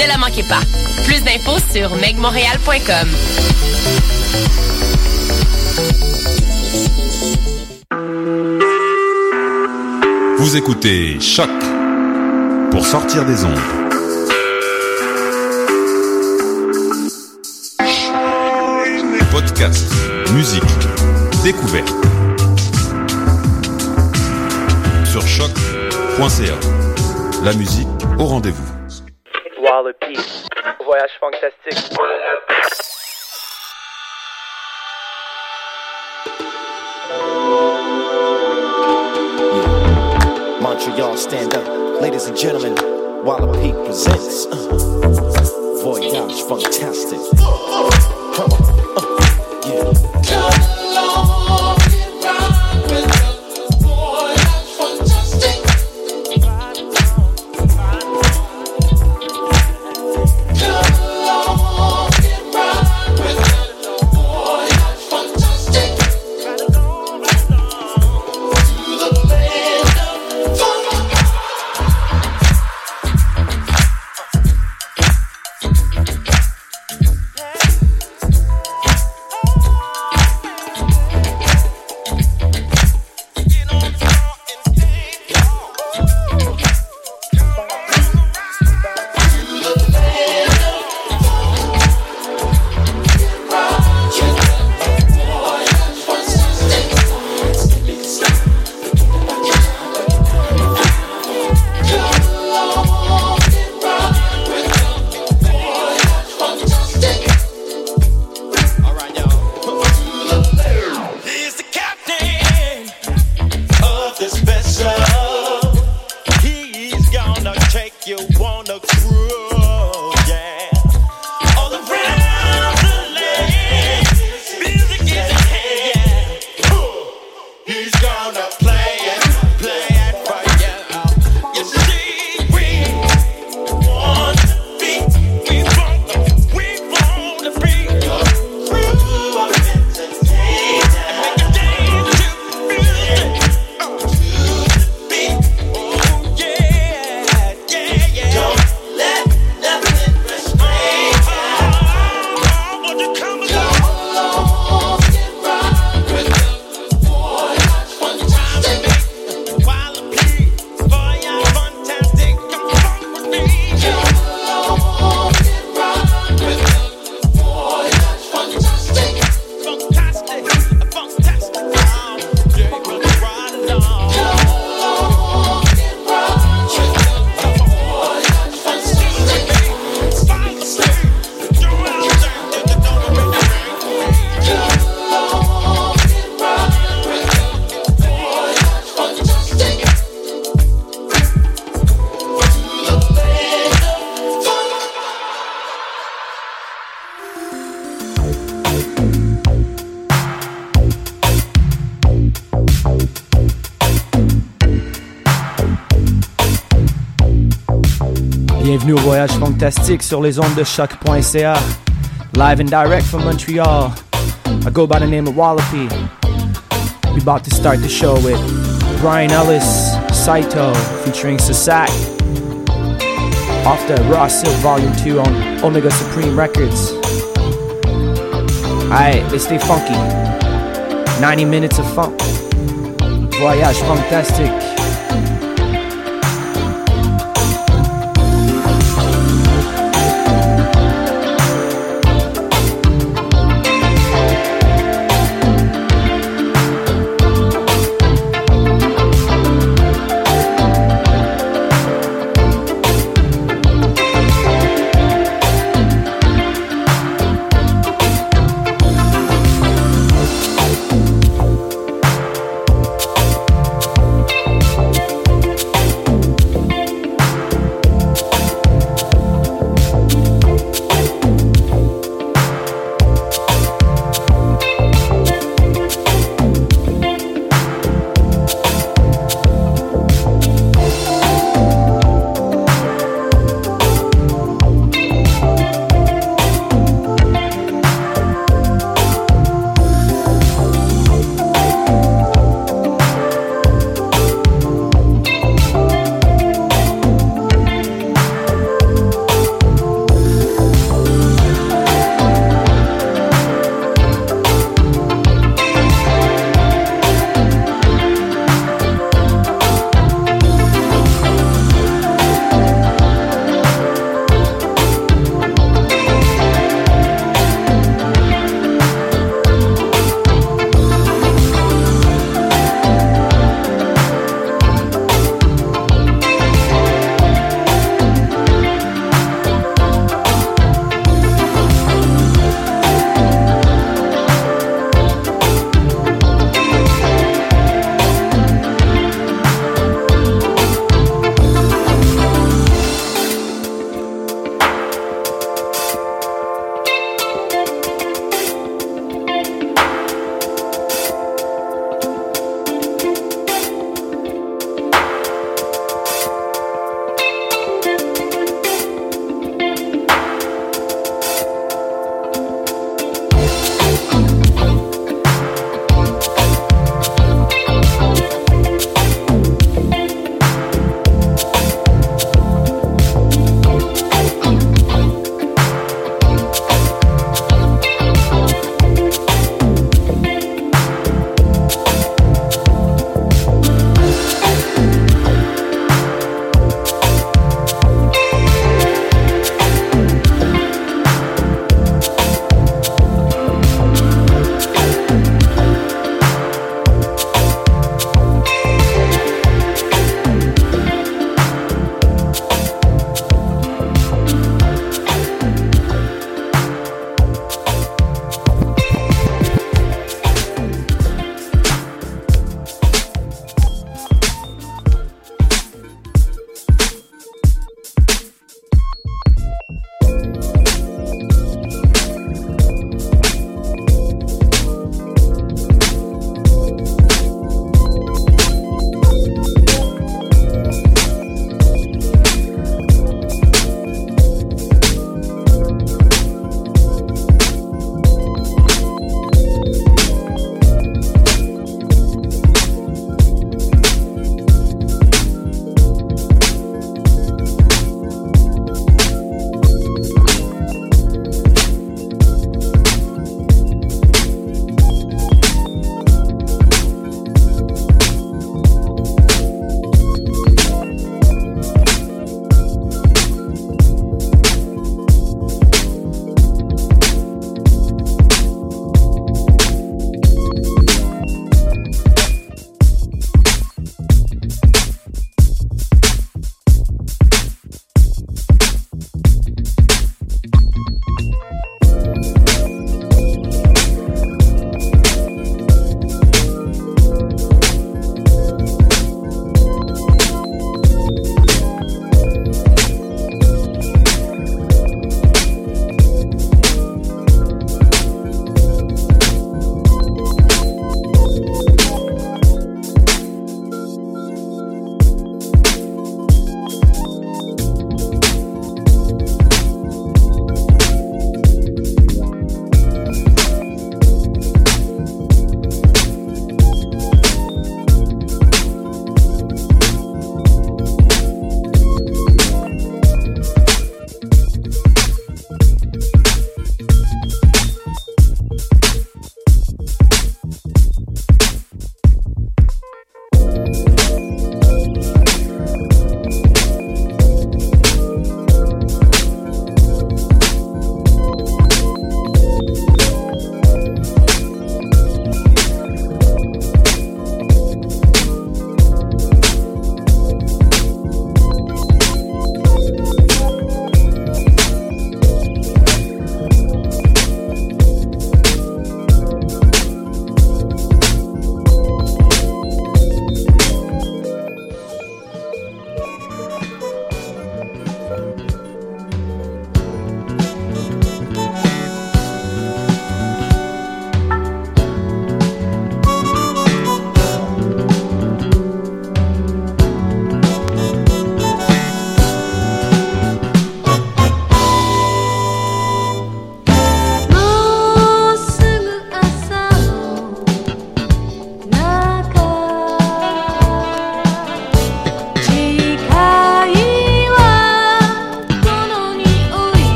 Ne la manquez pas. Plus d'infos sur megmontréal.com. Vous écoutez Choc pour sortir des ondes. Podcast, musique, découverte. Sur choc.ca. La musique au rendez-vous. Wallopy. Voyage fantastique. Montreal, stand up. Ladies and gentlemen, Wallopy presents uh, Voyage Fantastic. Come on. Uh, yeah. Fantastique sur les ondes de choc.ca. Live and direct from Montreal. I go by the name of Wallopy. We about to start the show with Brian Ellis, Saito, featuring Sasak. Off the Raw Silk Volume 2 on Omega Supreme Records. Alright, let's stay funky. 90 minutes of funk. Voyage fantastique.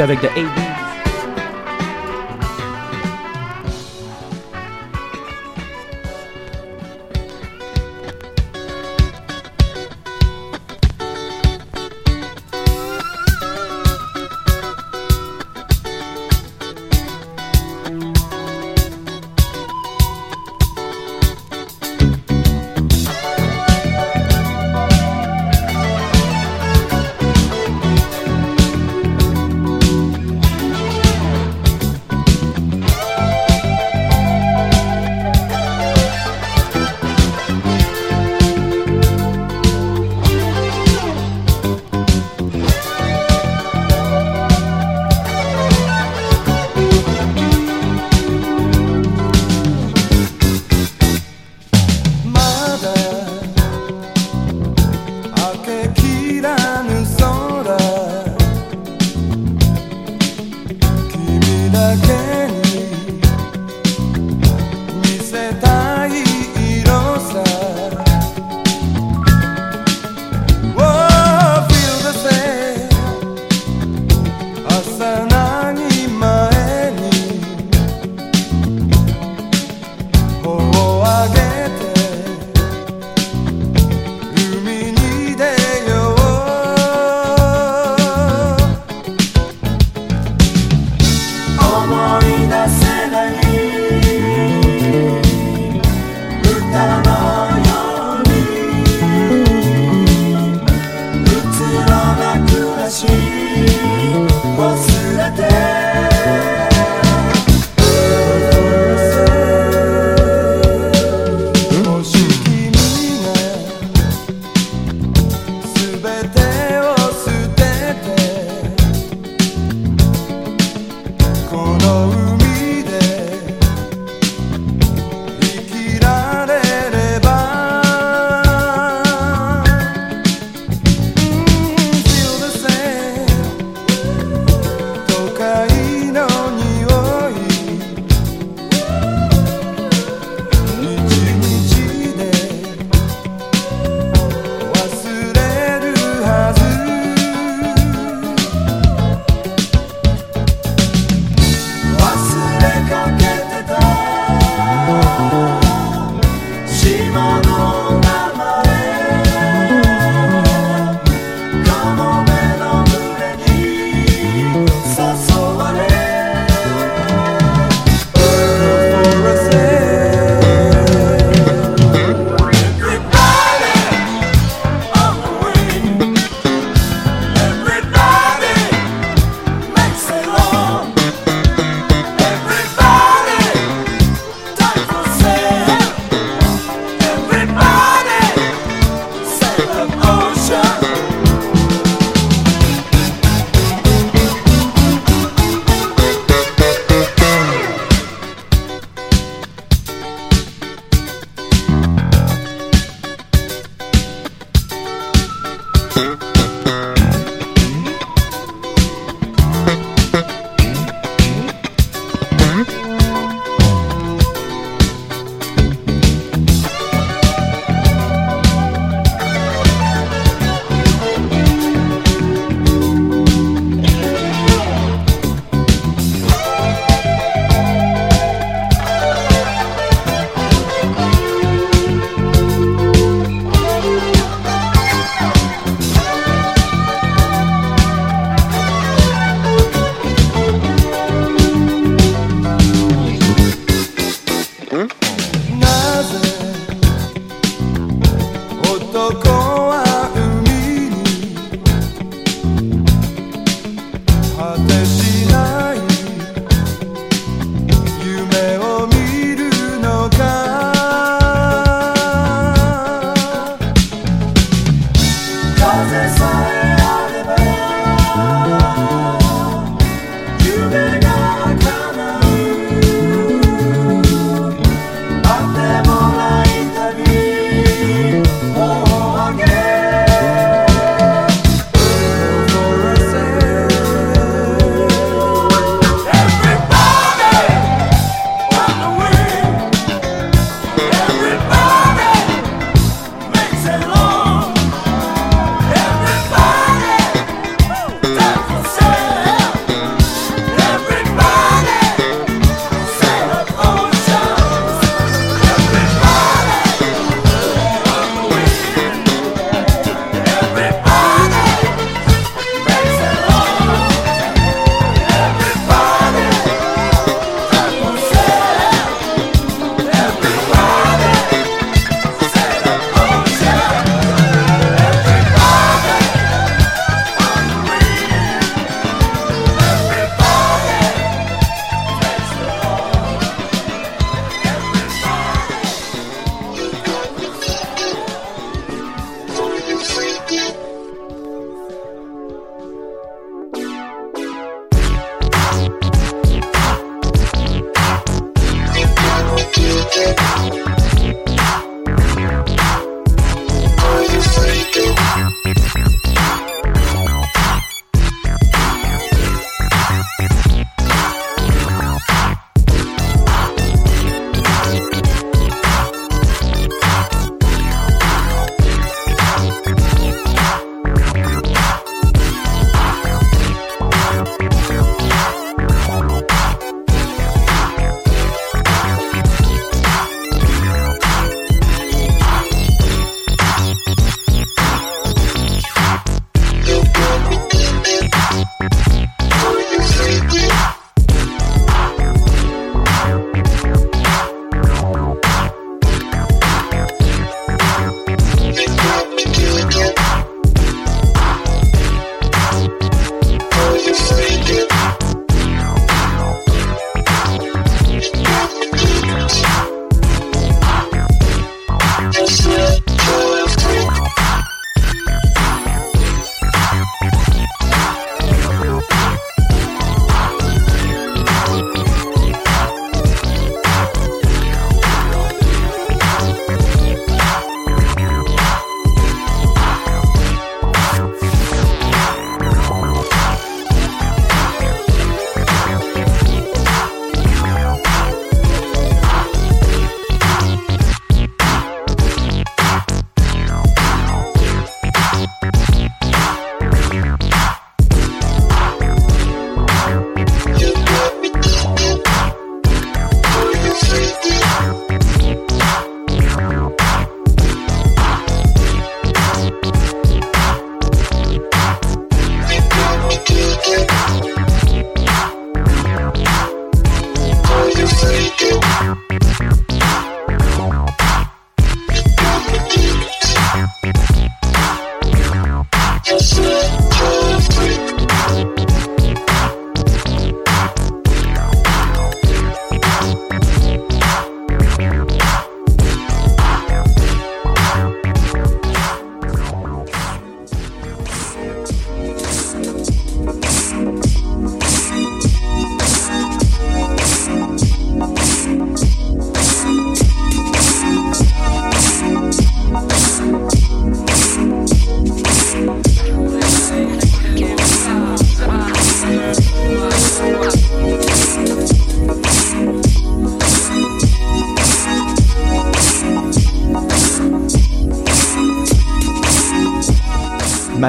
7 the 8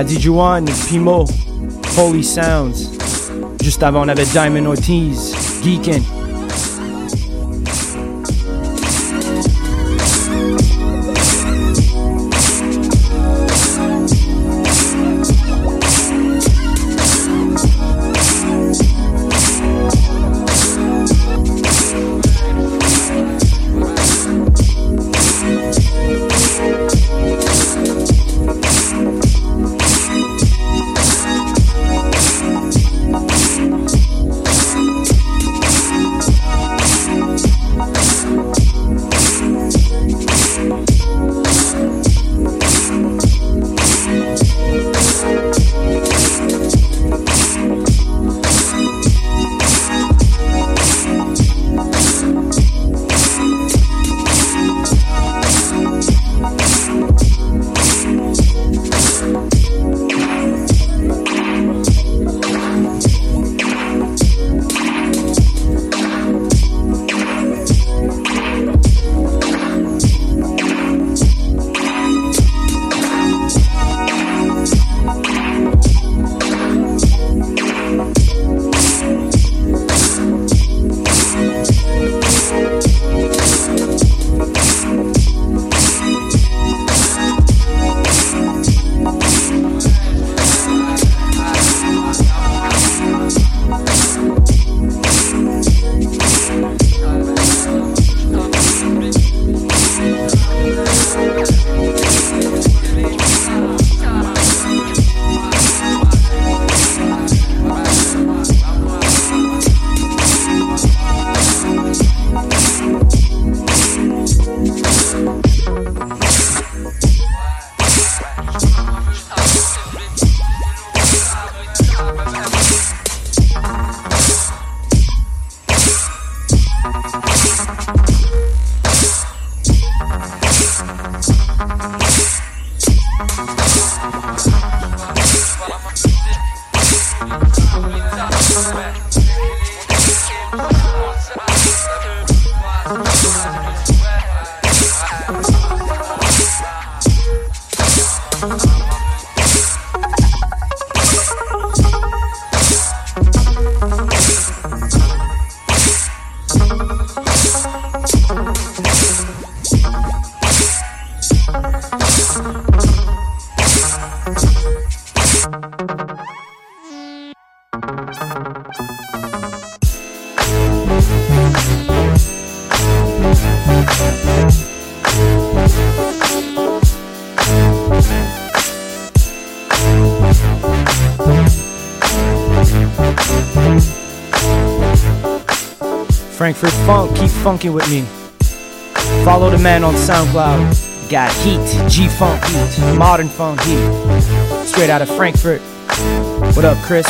Et Pimo, Holy Sounds. Juste avant, on avait Diamond Ortiz, Geekin. Frankfurt Funk, keep funking with me. Follow the man on SoundCloud. Got heat, G Funk heat, modern funk heat. Straight out of Frankfurt. What up, Chris?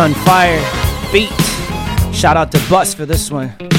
Sunfire beat. Shout out to Bus for this one.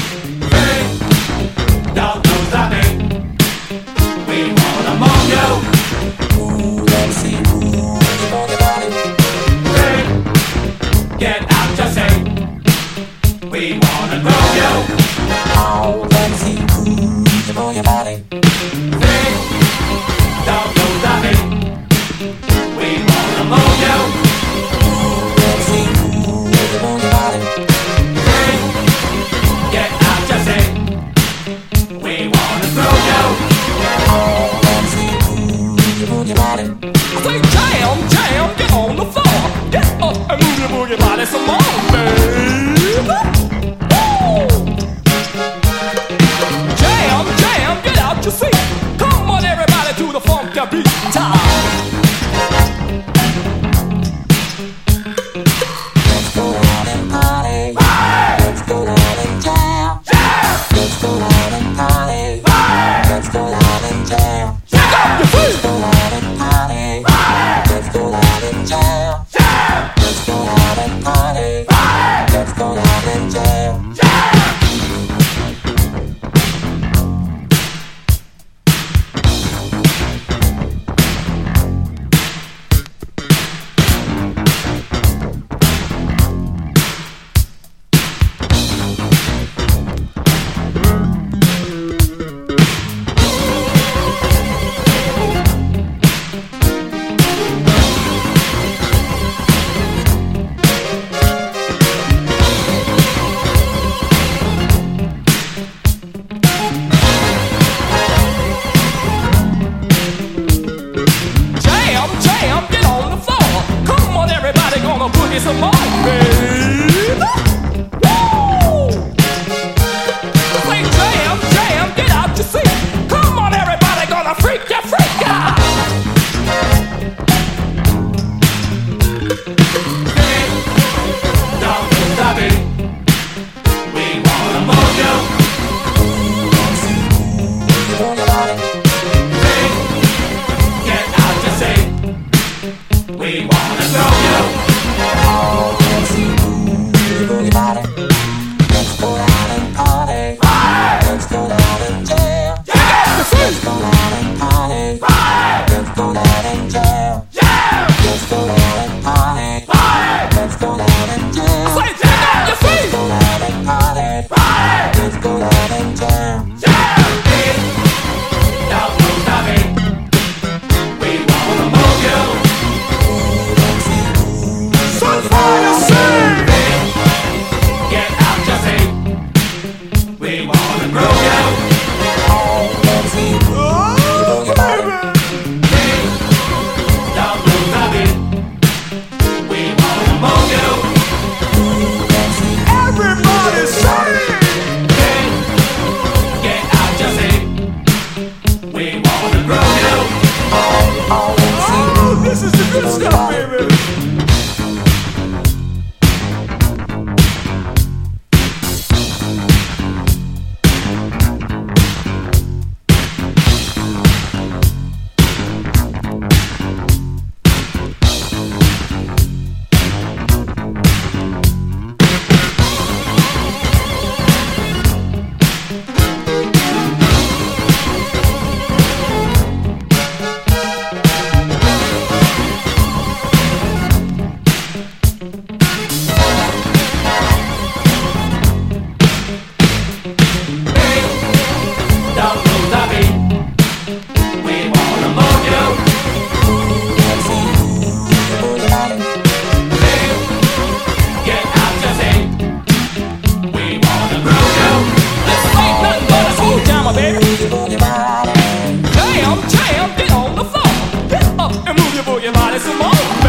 Alice Simone. Um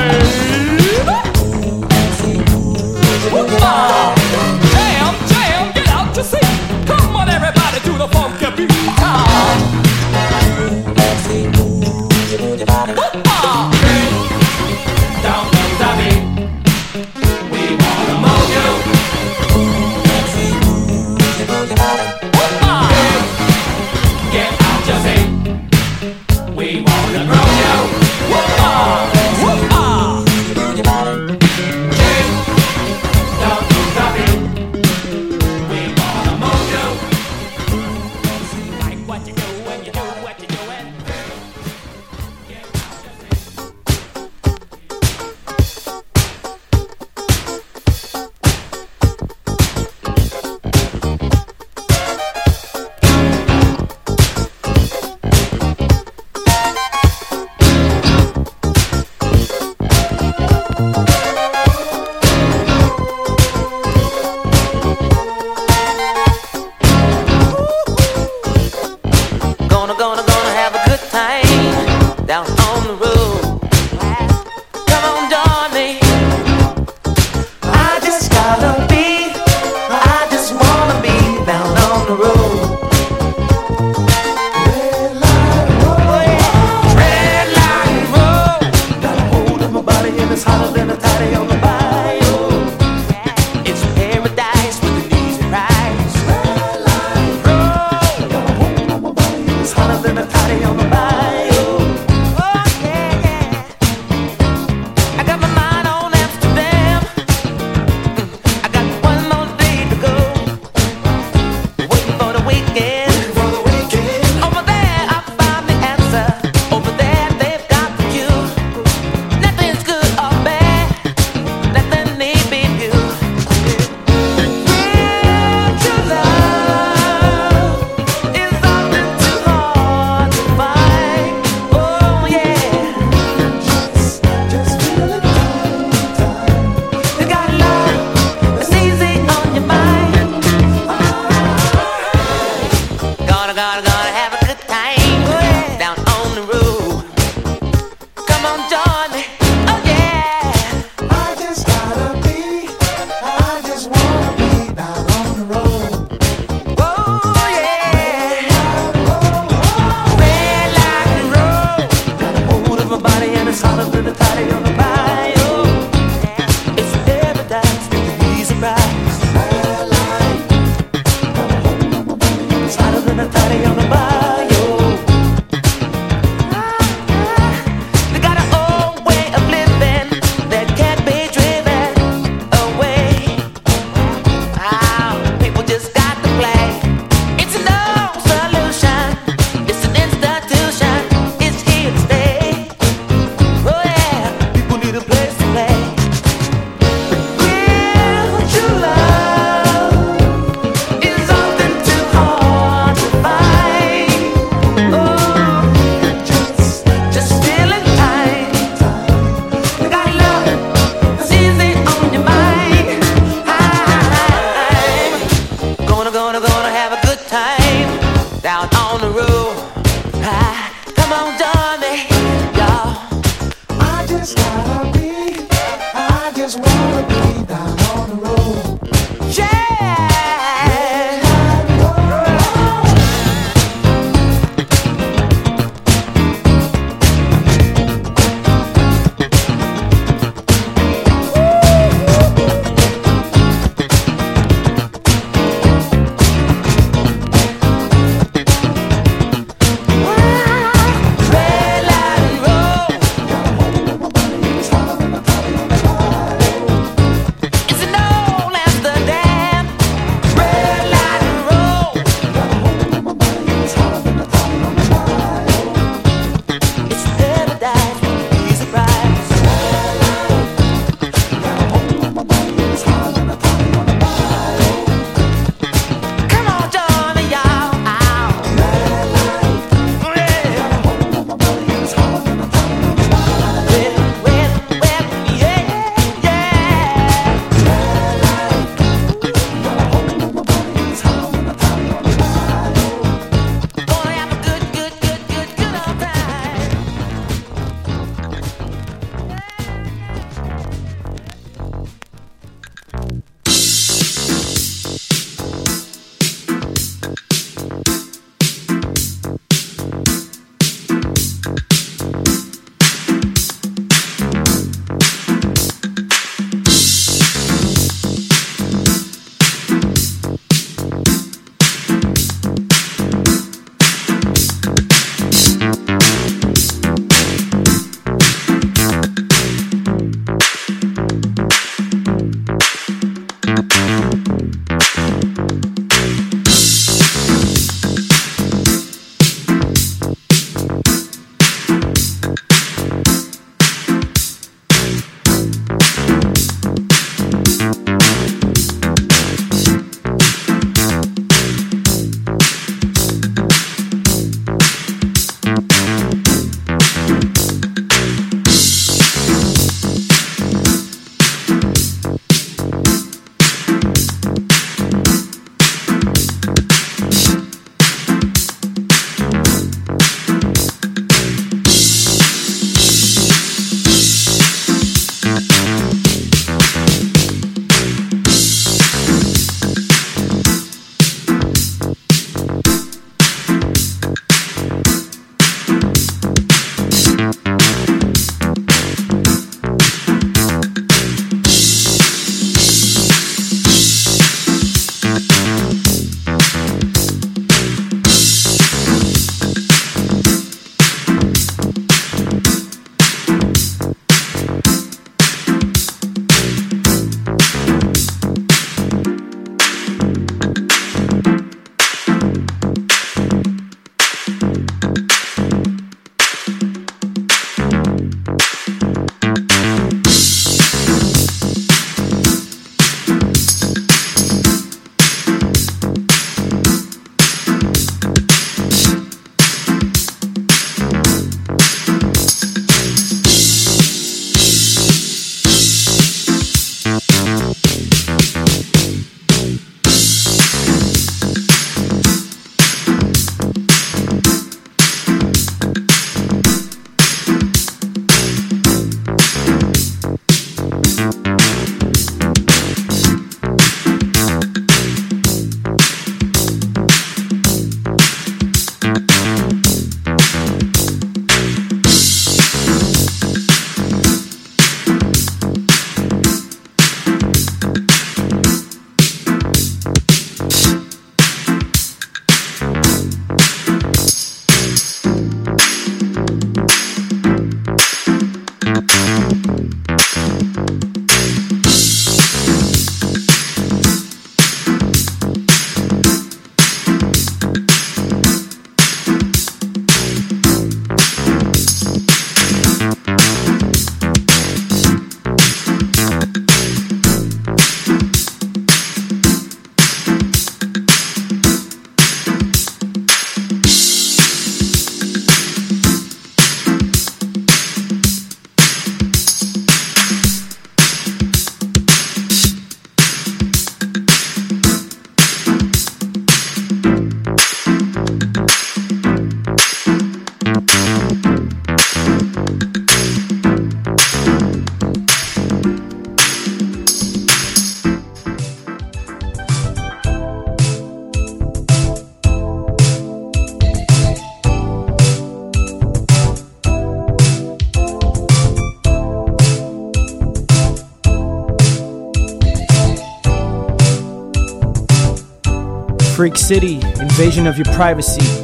Freak City, invasion of your privacy.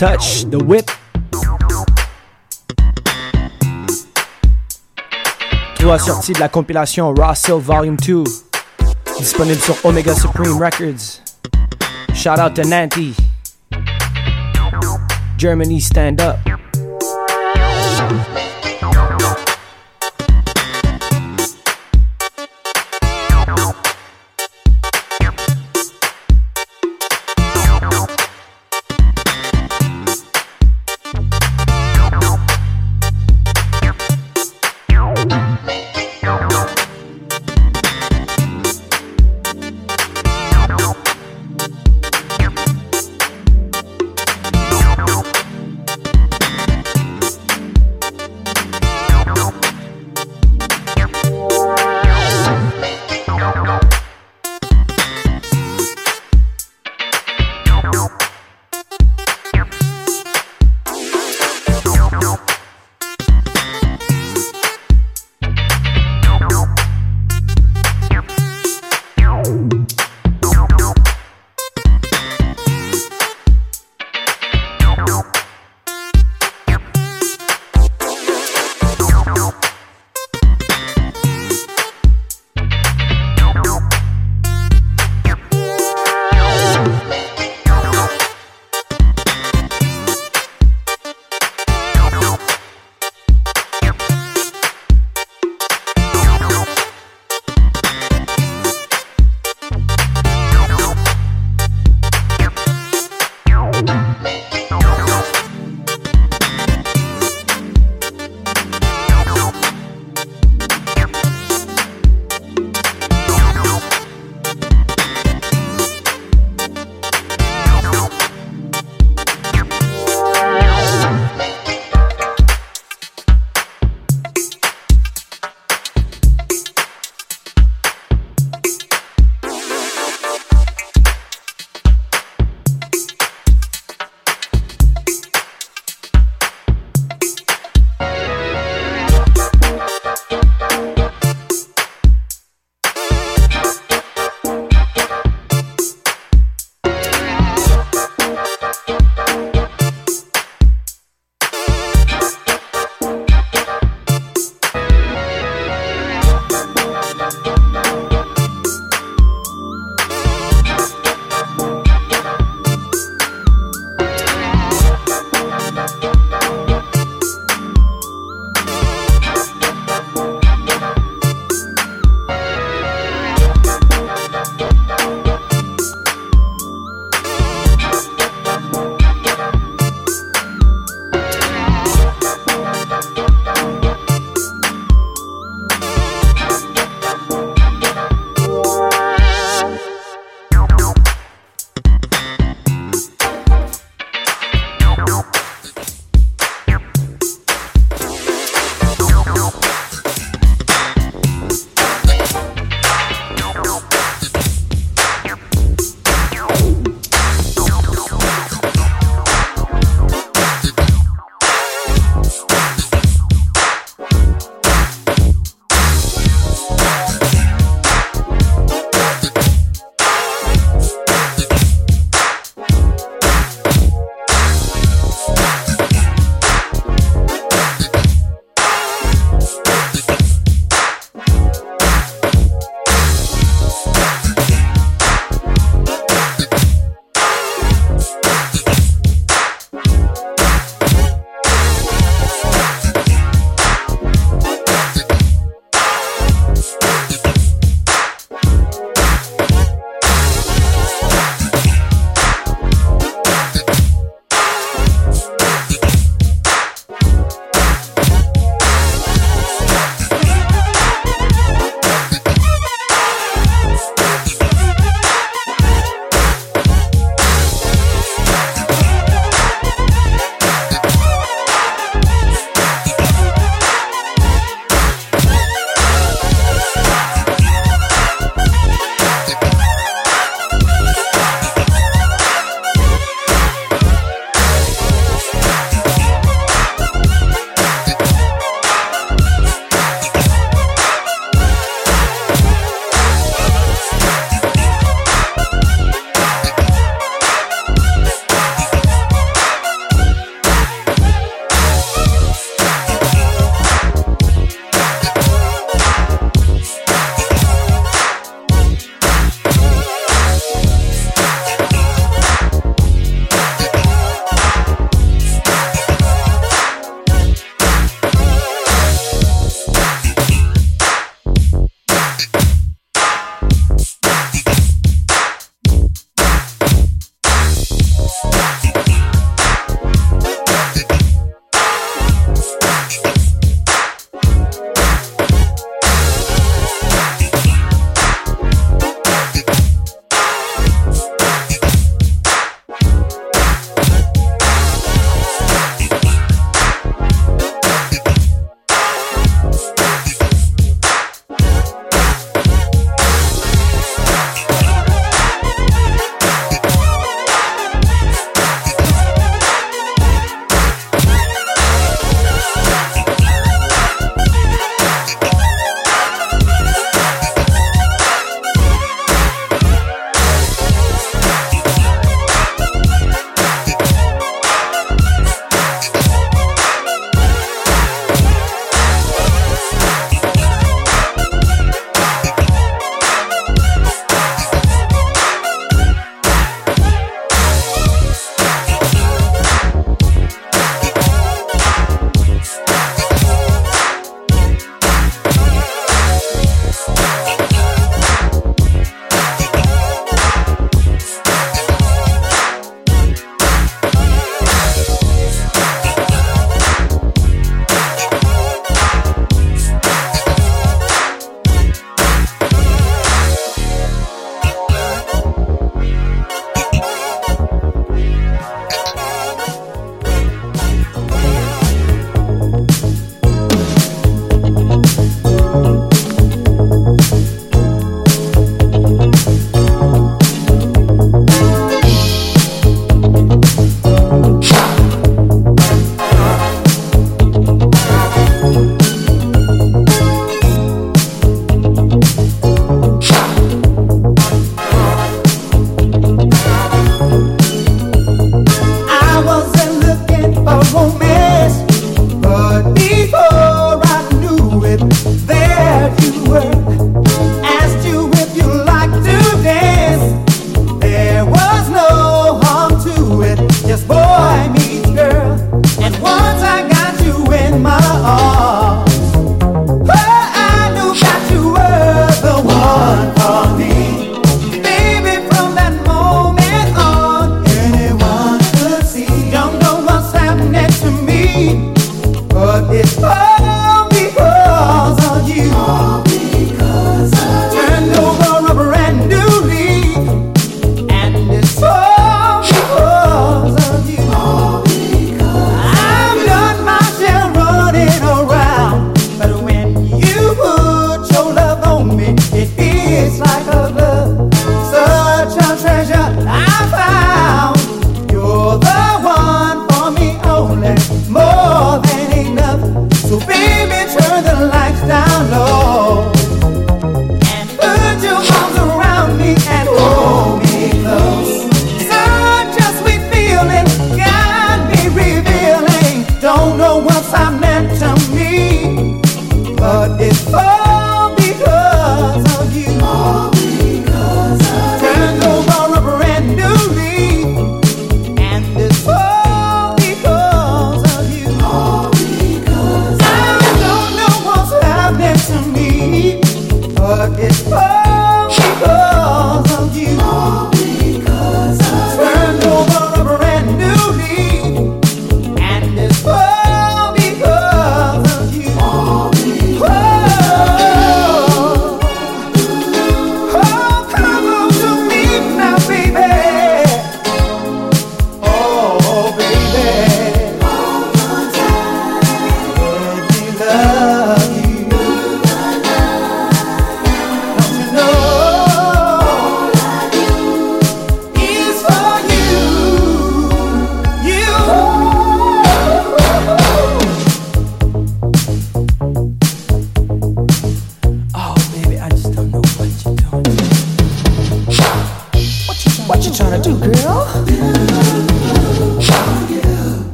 Touch, The Whip. Trois sorties de la compilation Russell Volume 2. Disponible sur Omega Supreme Records. Shout out to Nanti. Germany Stand Up.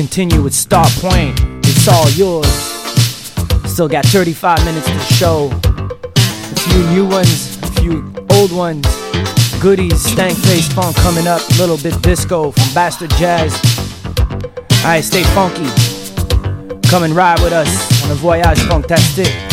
continue with Star Point. It's all yours. Still got 35 minutes to show. A few new ones, a few old ones. Goodies, stank face funk coming up. Little bit disco from Bastard Jazz. Alright, stay funky. Come and ride with us on a voyage fantastique.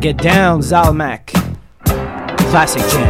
Get Down, Zalmac. Classic jam.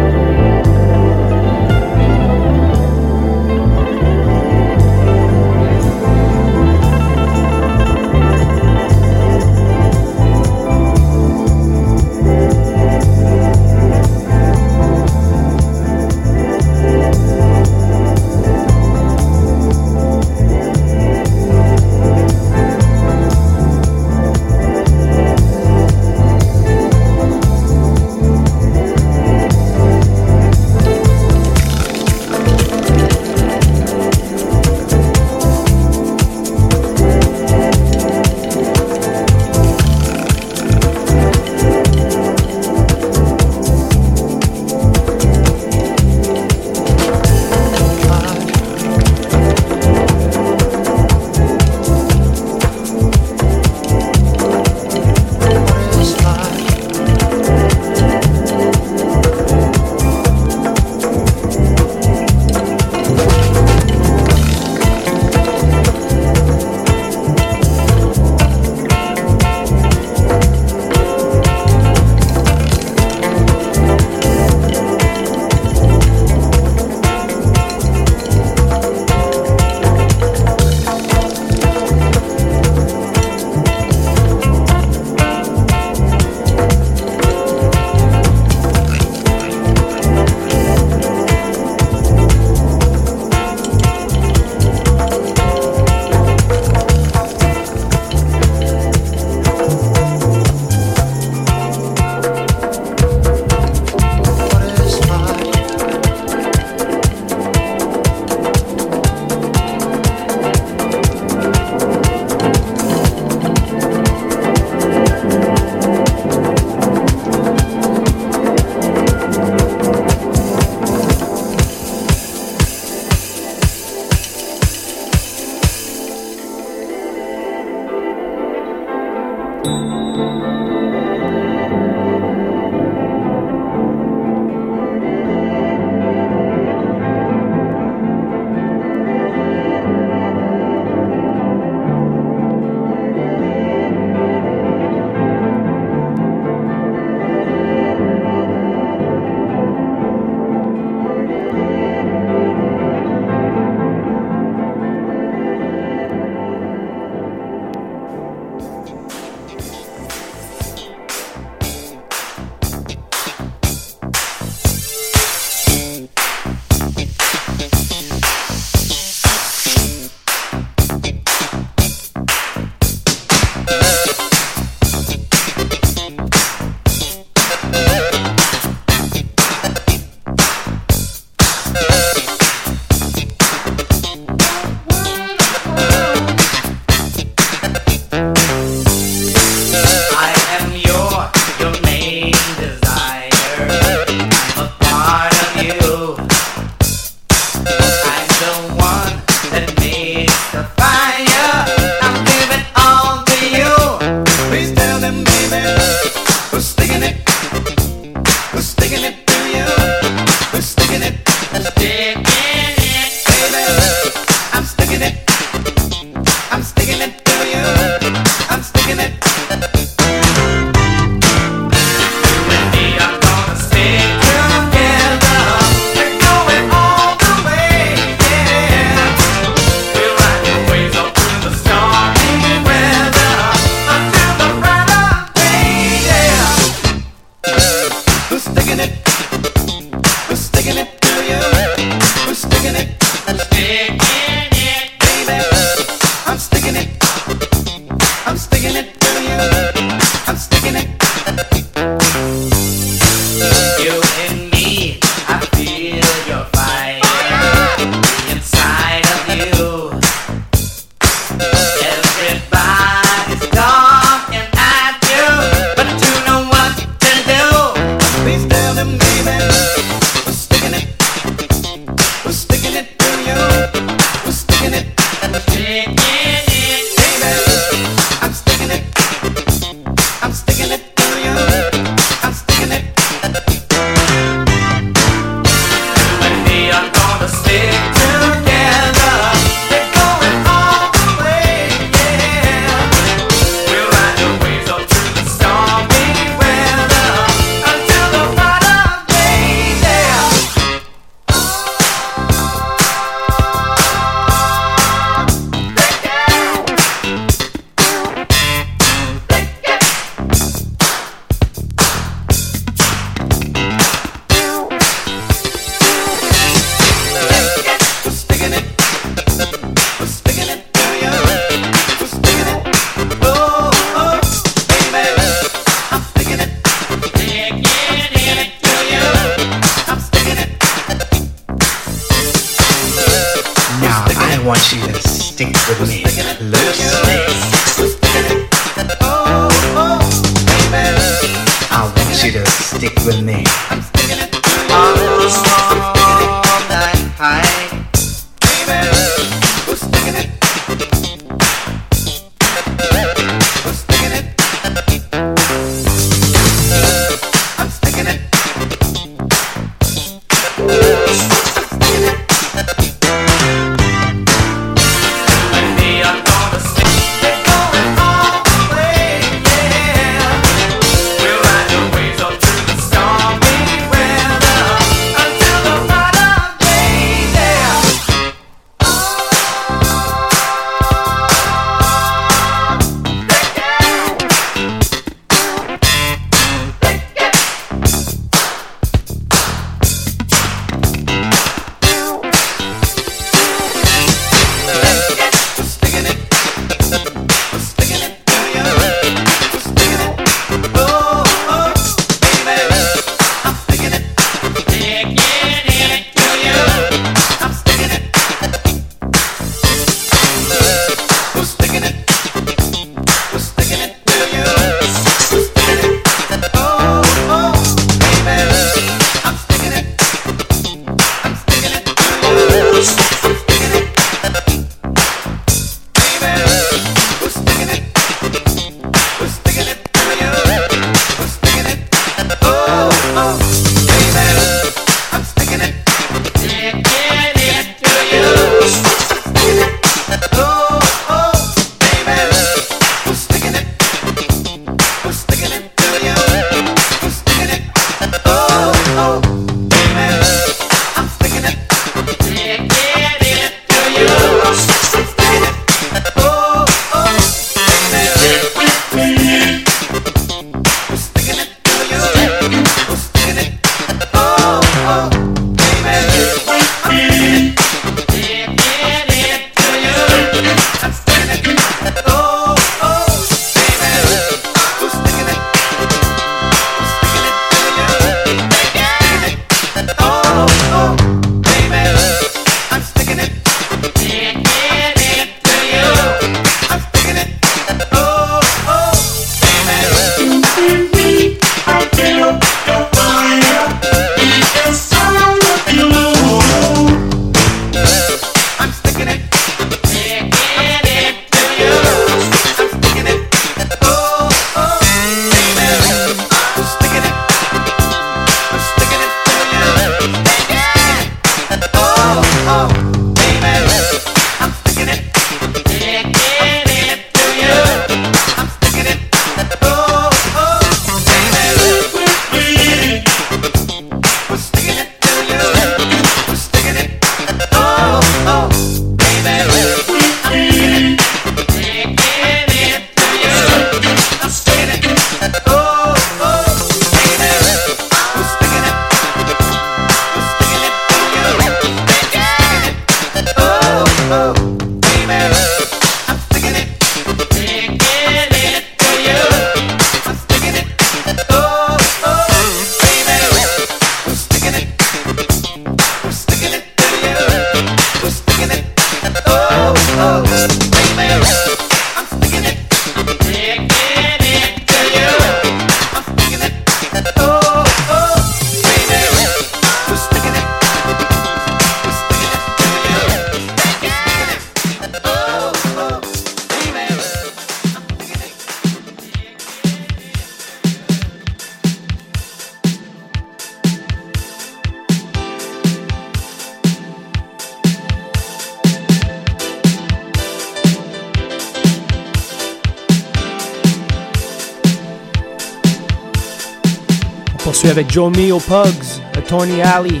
Avec Joe Mio Pugs, Attorney Alley,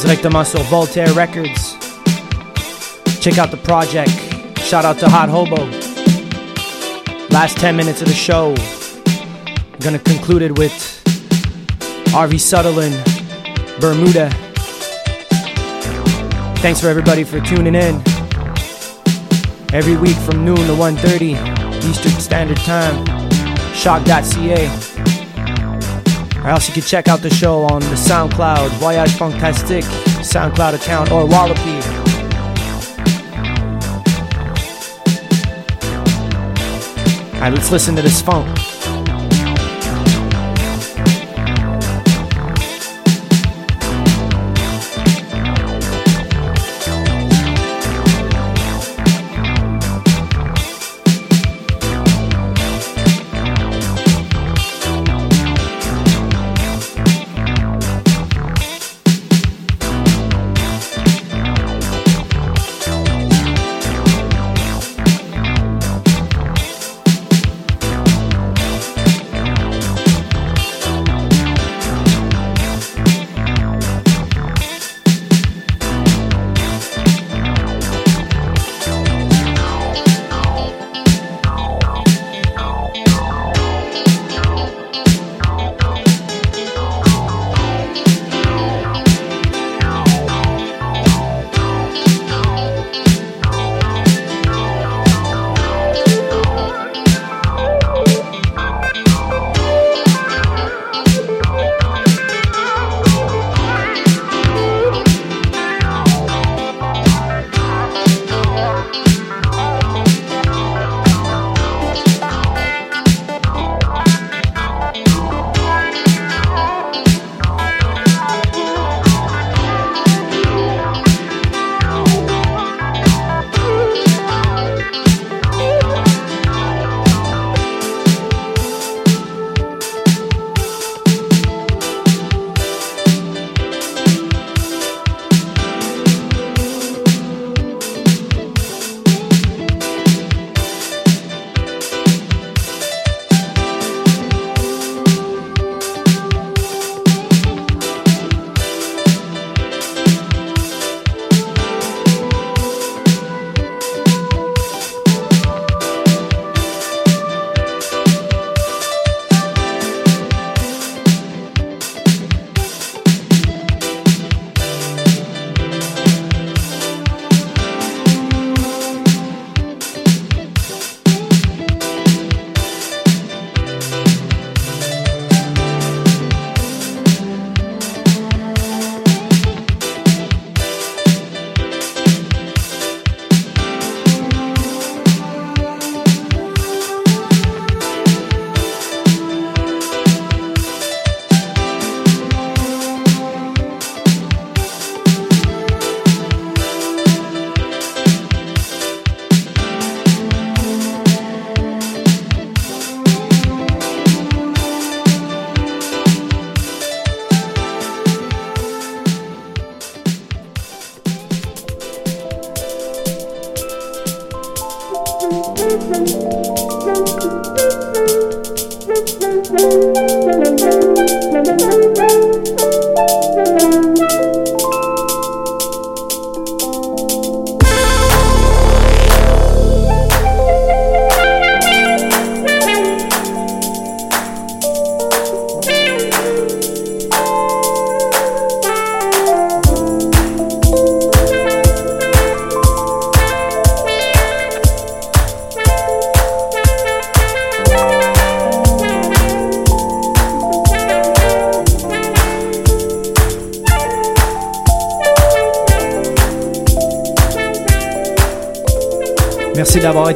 directement sur Voltaire Records. Check out the project. Shout out to Hot Hobo. Last 10 minutes of the show. I'm gonna conclude it with RV Sutherland, Bermuda. Thanks for everybody for tuning in. Every week from noon to 1.30 Eastern Standard Time. Shock.ca. Or else you can check out the show on the SoundCloud, Voyage Fantastique SoundCloud account, or Wallopy. Alright, let's listen to this funk.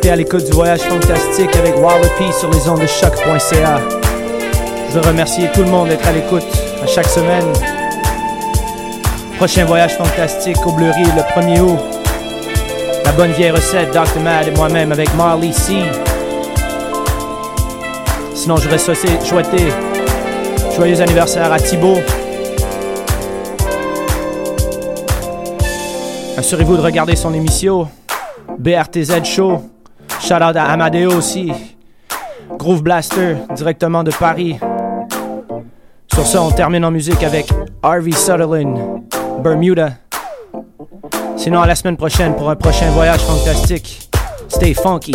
À l'écoute du voyage fantastique avec Wallopy sur les ondes de choc.ca. Je veux remercier tout le monde d'être à l'écoute à chaque semaine. Prochain voyage fantastique au Bleury le 1er août. La bonne vieille recette, Dr. Mad et moi-même avec Marley C. Sinon, je voudrais souhaiter joyeux anniversaire à Thibaut. Assurez-vous de regarder son émission. BRTZ Show. Shout out à Amadeo aussi. Groove Blaster, directement de Paris. Sur ce, on termine en musique avec Harvey Sutherland, Bermuda. Sinon, à la semaine prochaine pour un prochain voyage fantastique. Stay funky.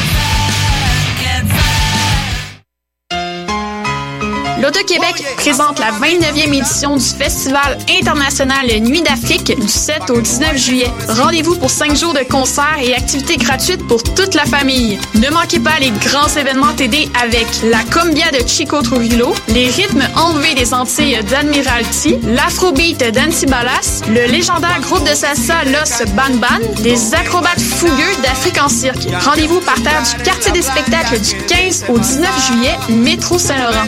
L'Auto-Québec présente la 29e édition du Festival international Nuit d'Afrique du 7 au 19 juillet. Rendez-vous pour 5 jours de concerts et activités gratuites pour toute la famille. Ne manquez pas les grands événements TD avec la Combia de Chico Trujillo, les rythmes enlevés des Antilles d'Admiralty, l'Afrobeat d'Antibalas, le légendaire groupe de salsa Los Ban Ban, les acrobates fougueux d'Afrique en cirque. Rendez-vous par terre du quartier des spectacles du 15 au 19 juillet, métro Saint-Laurent